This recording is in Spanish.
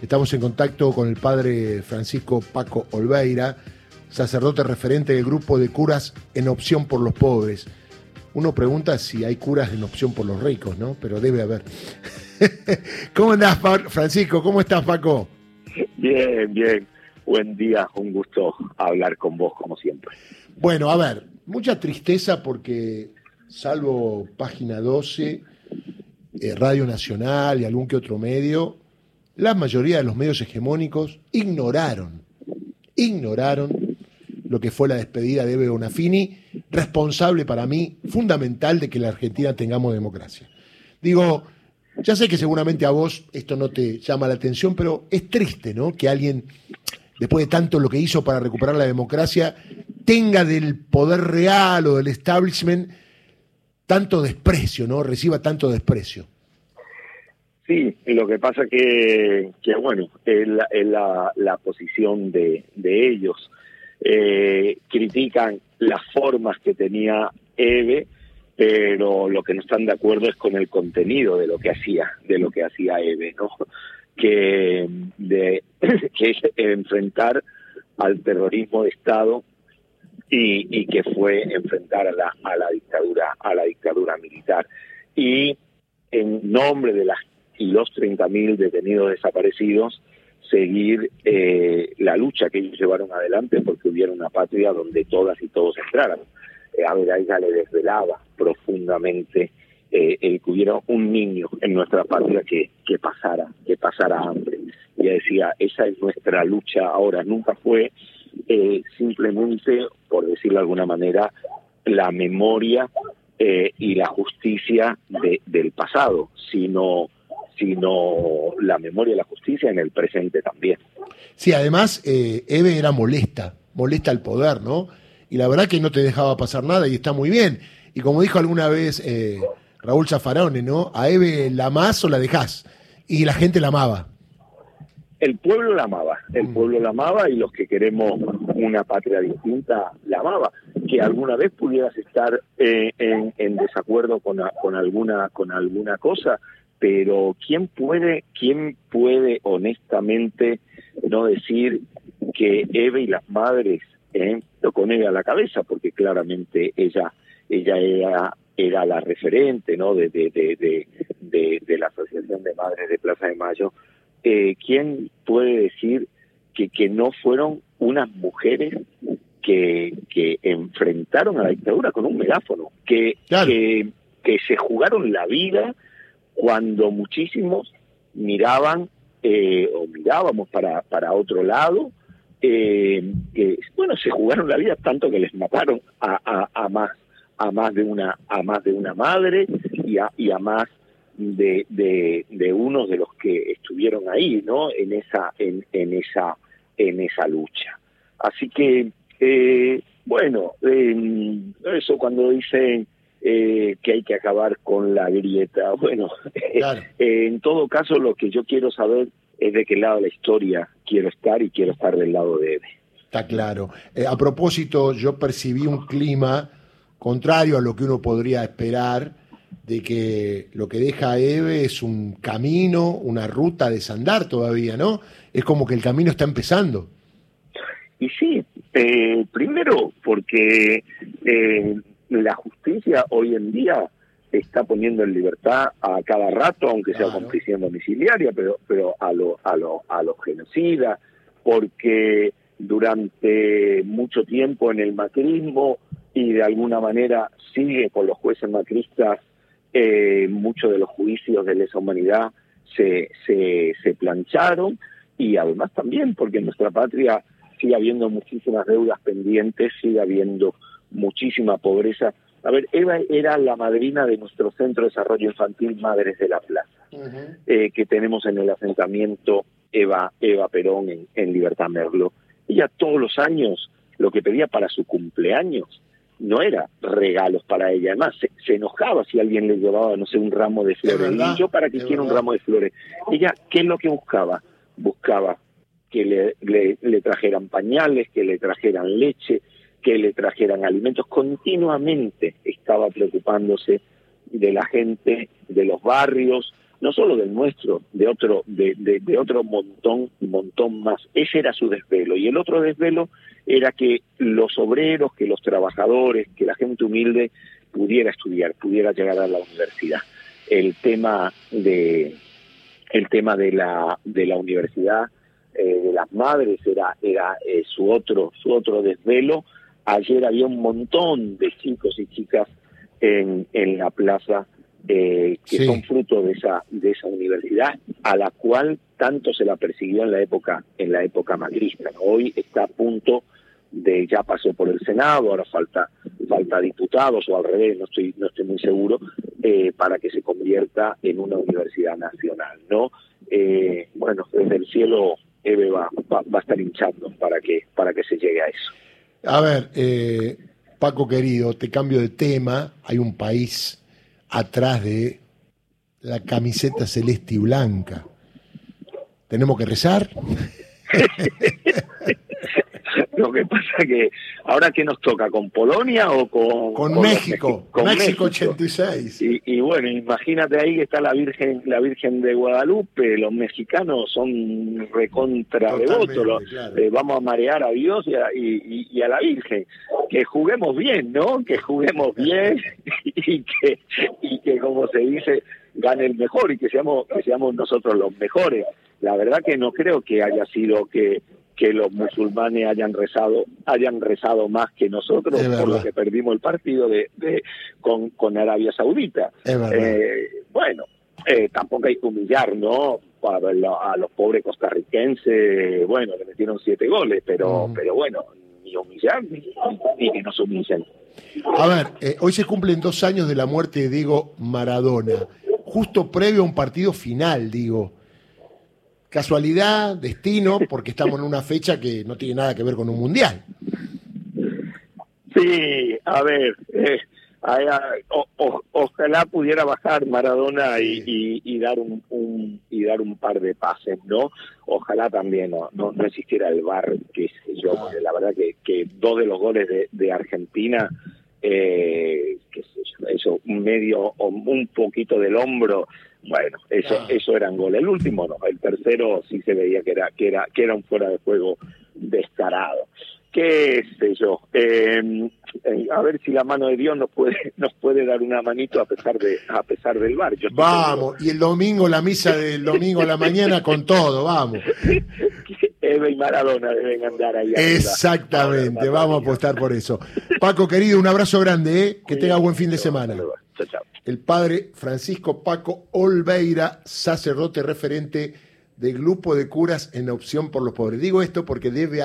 Estamos en contacto con el padre Francisco Paco Olveira, sacerdote referente del grupo de curas en opción por los pobres. Uno pregunta si hay curas en opción por los ricos, ¿no? Pero debe haber. ¿Cómo andás, Francisco? ¿Cómo estás, Paco? Bien, bien. Buen día, un gusto hablar con vos como siempre. Bueno, a ver, mucha tristeza porque, salvo página 12, eh, Radio Nacional y algún que otro medio, la mayoría de los medios hegemónicos ignoraron, ignoraron lo que fue la despedida de Eve Bonafini, responsable para mí, fundamental de que la Argentina tengamos democracia. Digo, ya sé que seguramente a vos esto no te llama la atención, pero es triste, ¿no? Que alguien, después de tanto lo que hizo para recuperar la democracia, tenga del poder real o del establishment tanto desprecio, ¿no? Reciba tanto desprecio. Sí, lo que pasa que, que bueno, es la, la, posición de, de ellos. Eh, critican las formas que tenía Eve, pero lo que no están de acuerdo es con el contenido de lo que hacía, de lo que hacía Eve, ¿no? Que, de, que es enfrentar al terrorismo de Estado y, y que fue enfrentar a la, a la dictadura, a la dictadura militar. Y en nombre de las y los 30.000 detenidos desaparecidos, seguir eh, la lucha que ellos llevaron adelante porque hubiera una patria donde todas y todos entraran. Eh, a ver, a ella le desvelaba profundamente eh, el que hubiera un niño en nuestra patria que, que pasara, que pasara hambre. Ella decía, esa es nuestra lucha ahora, nunca fue eh, simplemente, por decirlo de alguna manera, la memoria y la justicia de, del pasado, sino sino la memoria y la justicia en el presente también. Sí, además, eh, Eve era molesta, molesta al poder, ¿no? Y la verdad que no te dejaba pasar nada y está muy bien. Y como dijo alguna vez eh, Raúl Zafarone, ¿no? A Eve la amás o la dejás. Y la gente la amaba. El pueblo la amaba, el mm. pueblo la amaba y los que queremos una patria distinta la amaba. Que alguna vez pudieras estar eh, en, en, desacuerdo con, con, alguna, con alguna cosa, pero ¿quién puede, quién puede honestamente no decir que Eve y las madres eh, con ella a la cabeza? Porque claramente ella, ella era, era la referente ¿no? de, de, de, de, de la Asociación de Madres de Plaza de Mayo. Eh, ¿Quién puede decir que, que no fueron unas mujeres que, que enfrentaron a la dictadura con un megáfono, que, que, que se jugaron la vida cuando muchísimos miraban eh, o mirábamos para, para otro lado, eh, bueno, se jugaron la vida tanto que les mataron a, a, a, más a más de una a más de una madre y a, y a más de, de, de unos de los que estuvieron ahí, ¿no? En esa en, en esa en esa lucha. Así que eh, bueno, eh, eso cuando dicen eh, que hay que acabar con la grieta. Bueno, eh, en todo caso lo que yo quiero saber es de qué lado de la historia quiero estar y quiero estar del lado de Eve. Está claro. Eh, a propósito, yo percibí un clima contrario a lo que uno podría esperar, de que lo que deja Eve es un camino, una ruta de desandar todavía, ¿no? Es como que el camino está empezando. Y sí, eh, primero porque eh, la justicia hoy en día está poniendo en libertad a cada rato, aunque sea con prisión domiciliaria, pero, pero a, lo, a, lo, a los genocidas, porque durante mucho tiempo en el macrismo y de alguna manera sigue con los jueces macristas, eh, muchos de los juicios de lesa humanidad se, se, se plancharon y además también porque en nuestra patria sigue habiendo muchísimas deudas pendientes, sigue habiendo muchísima pobreza. A ver, Eva era la madrina de nuestro Centro de Desarrollo Infantil Madres de la Plaza, eh, que tenemos en el asentamiento Eva, Eva Perón en, en Libertad Merlo. Ella todos los años lo que pedía para su cumpleaños no era regalos para ella, además se, enojaba si alguien le llevaba, no sé, un ramo de flores. ¿Y yo para qué quiero un ramo de flores? Ella, ¿qué es lo que buscaba? Buscaba que le, le, le trajeran pañales, que le trajeran leche, que le trajeran alimentos. Continuamente estaba preocupándose de la gente, de los barrios, no solo del nuestro, de otro, de, de, otro montón, montón más. Ese era su desvelo. Y el otro desvelo era que los obreros, que los trabajadores, que la gente humilde pudiera estudiar, pudiera llegar a la universidad. El tema de el tema de la de la universidad eh, de las madres era era eh, su otro su otro desvelo. Ayer había un montón de chicos y chicas en, en la plaza eh, que son fruto de esa de esa universidad a la cual tanto se la persiguió en la época en la época magrista hoy está a punto de ya pasó por el Senado ahora falta falta diputados o al revés no estoy no estoy muy seguro eh, para que se convierta en una universidad nacional no eh, bueno desde el cielo Eve va, va, a estar hinchando para que para que se llegue a eso a ver eh, Paco querido te cambio de tema hay un país atrás de la camiseta celeste y blanca. ¿Tenemos que rezar? Que pasa que ahora que nos toca con Polonia o con, con, México, con México, 86. Y, y, bueno, imagínate ahí que está la Virgen, la Virgen de Guadalupe, los mexicanos son recontra devotos, eh, vamos a marear a Dios y a, y, a, la Virgen, que juguemos bien, ¿no? Que juguemos bien y que y que como se dice gane el mejor y que seamos que seamos nosotros los mejores. La verdad que no creo que haya sido que que los musulmanes hayan rezado hayan rezado más que nosotros por lo que perdimos el partido de, con, con Arabia Saudita. Eh, bueno, eh, tampoco hay que humillar, ¿no? Para a los pobres costarricenses, bueno, le metieron siete goles, pero, pero bueno, ni humillar ni, que nos humillen. A ver, eh, hoy se cumplen dos años de la muerte de Diego Maradona, justo previo a un partido final, digo. Casualidad, destino, porque estamos en una fecha que no tiene nada que ver con un mundial. Sí, a ver, eh, ojalá pudiera bajar Maradona y, dar un, y dar un par de pases, ¿no? Ojalá también no, no, existiera el bar, que yo, ah. la verdad que, que dos de los goles de, de Argentina eh, qué sé yo, eso, un medio o un poquito del hombro, bueno, eso, ah. eso eran goles. El último no, el tercero sí se veía que era, que era, que era un fuera de juego descarado. Qué sé yo, em, eh, a ver si la mano de Dios nos puede, nos puede dar una manito a pesar de, a pesar del bar. vamos, y el domingo la misa del domingo a la mañana con todo, vamos. Eva y Maradona deben andar ahí. Exactamente, vamos a apostar por eso. Paco, querido, un abrazo grande, ¿eh? que tenga buen fin de semana. El padre Francisco Paco Olveira, sacerdote referente del grupo de curas en opción por los pobres. Digo esto porque debe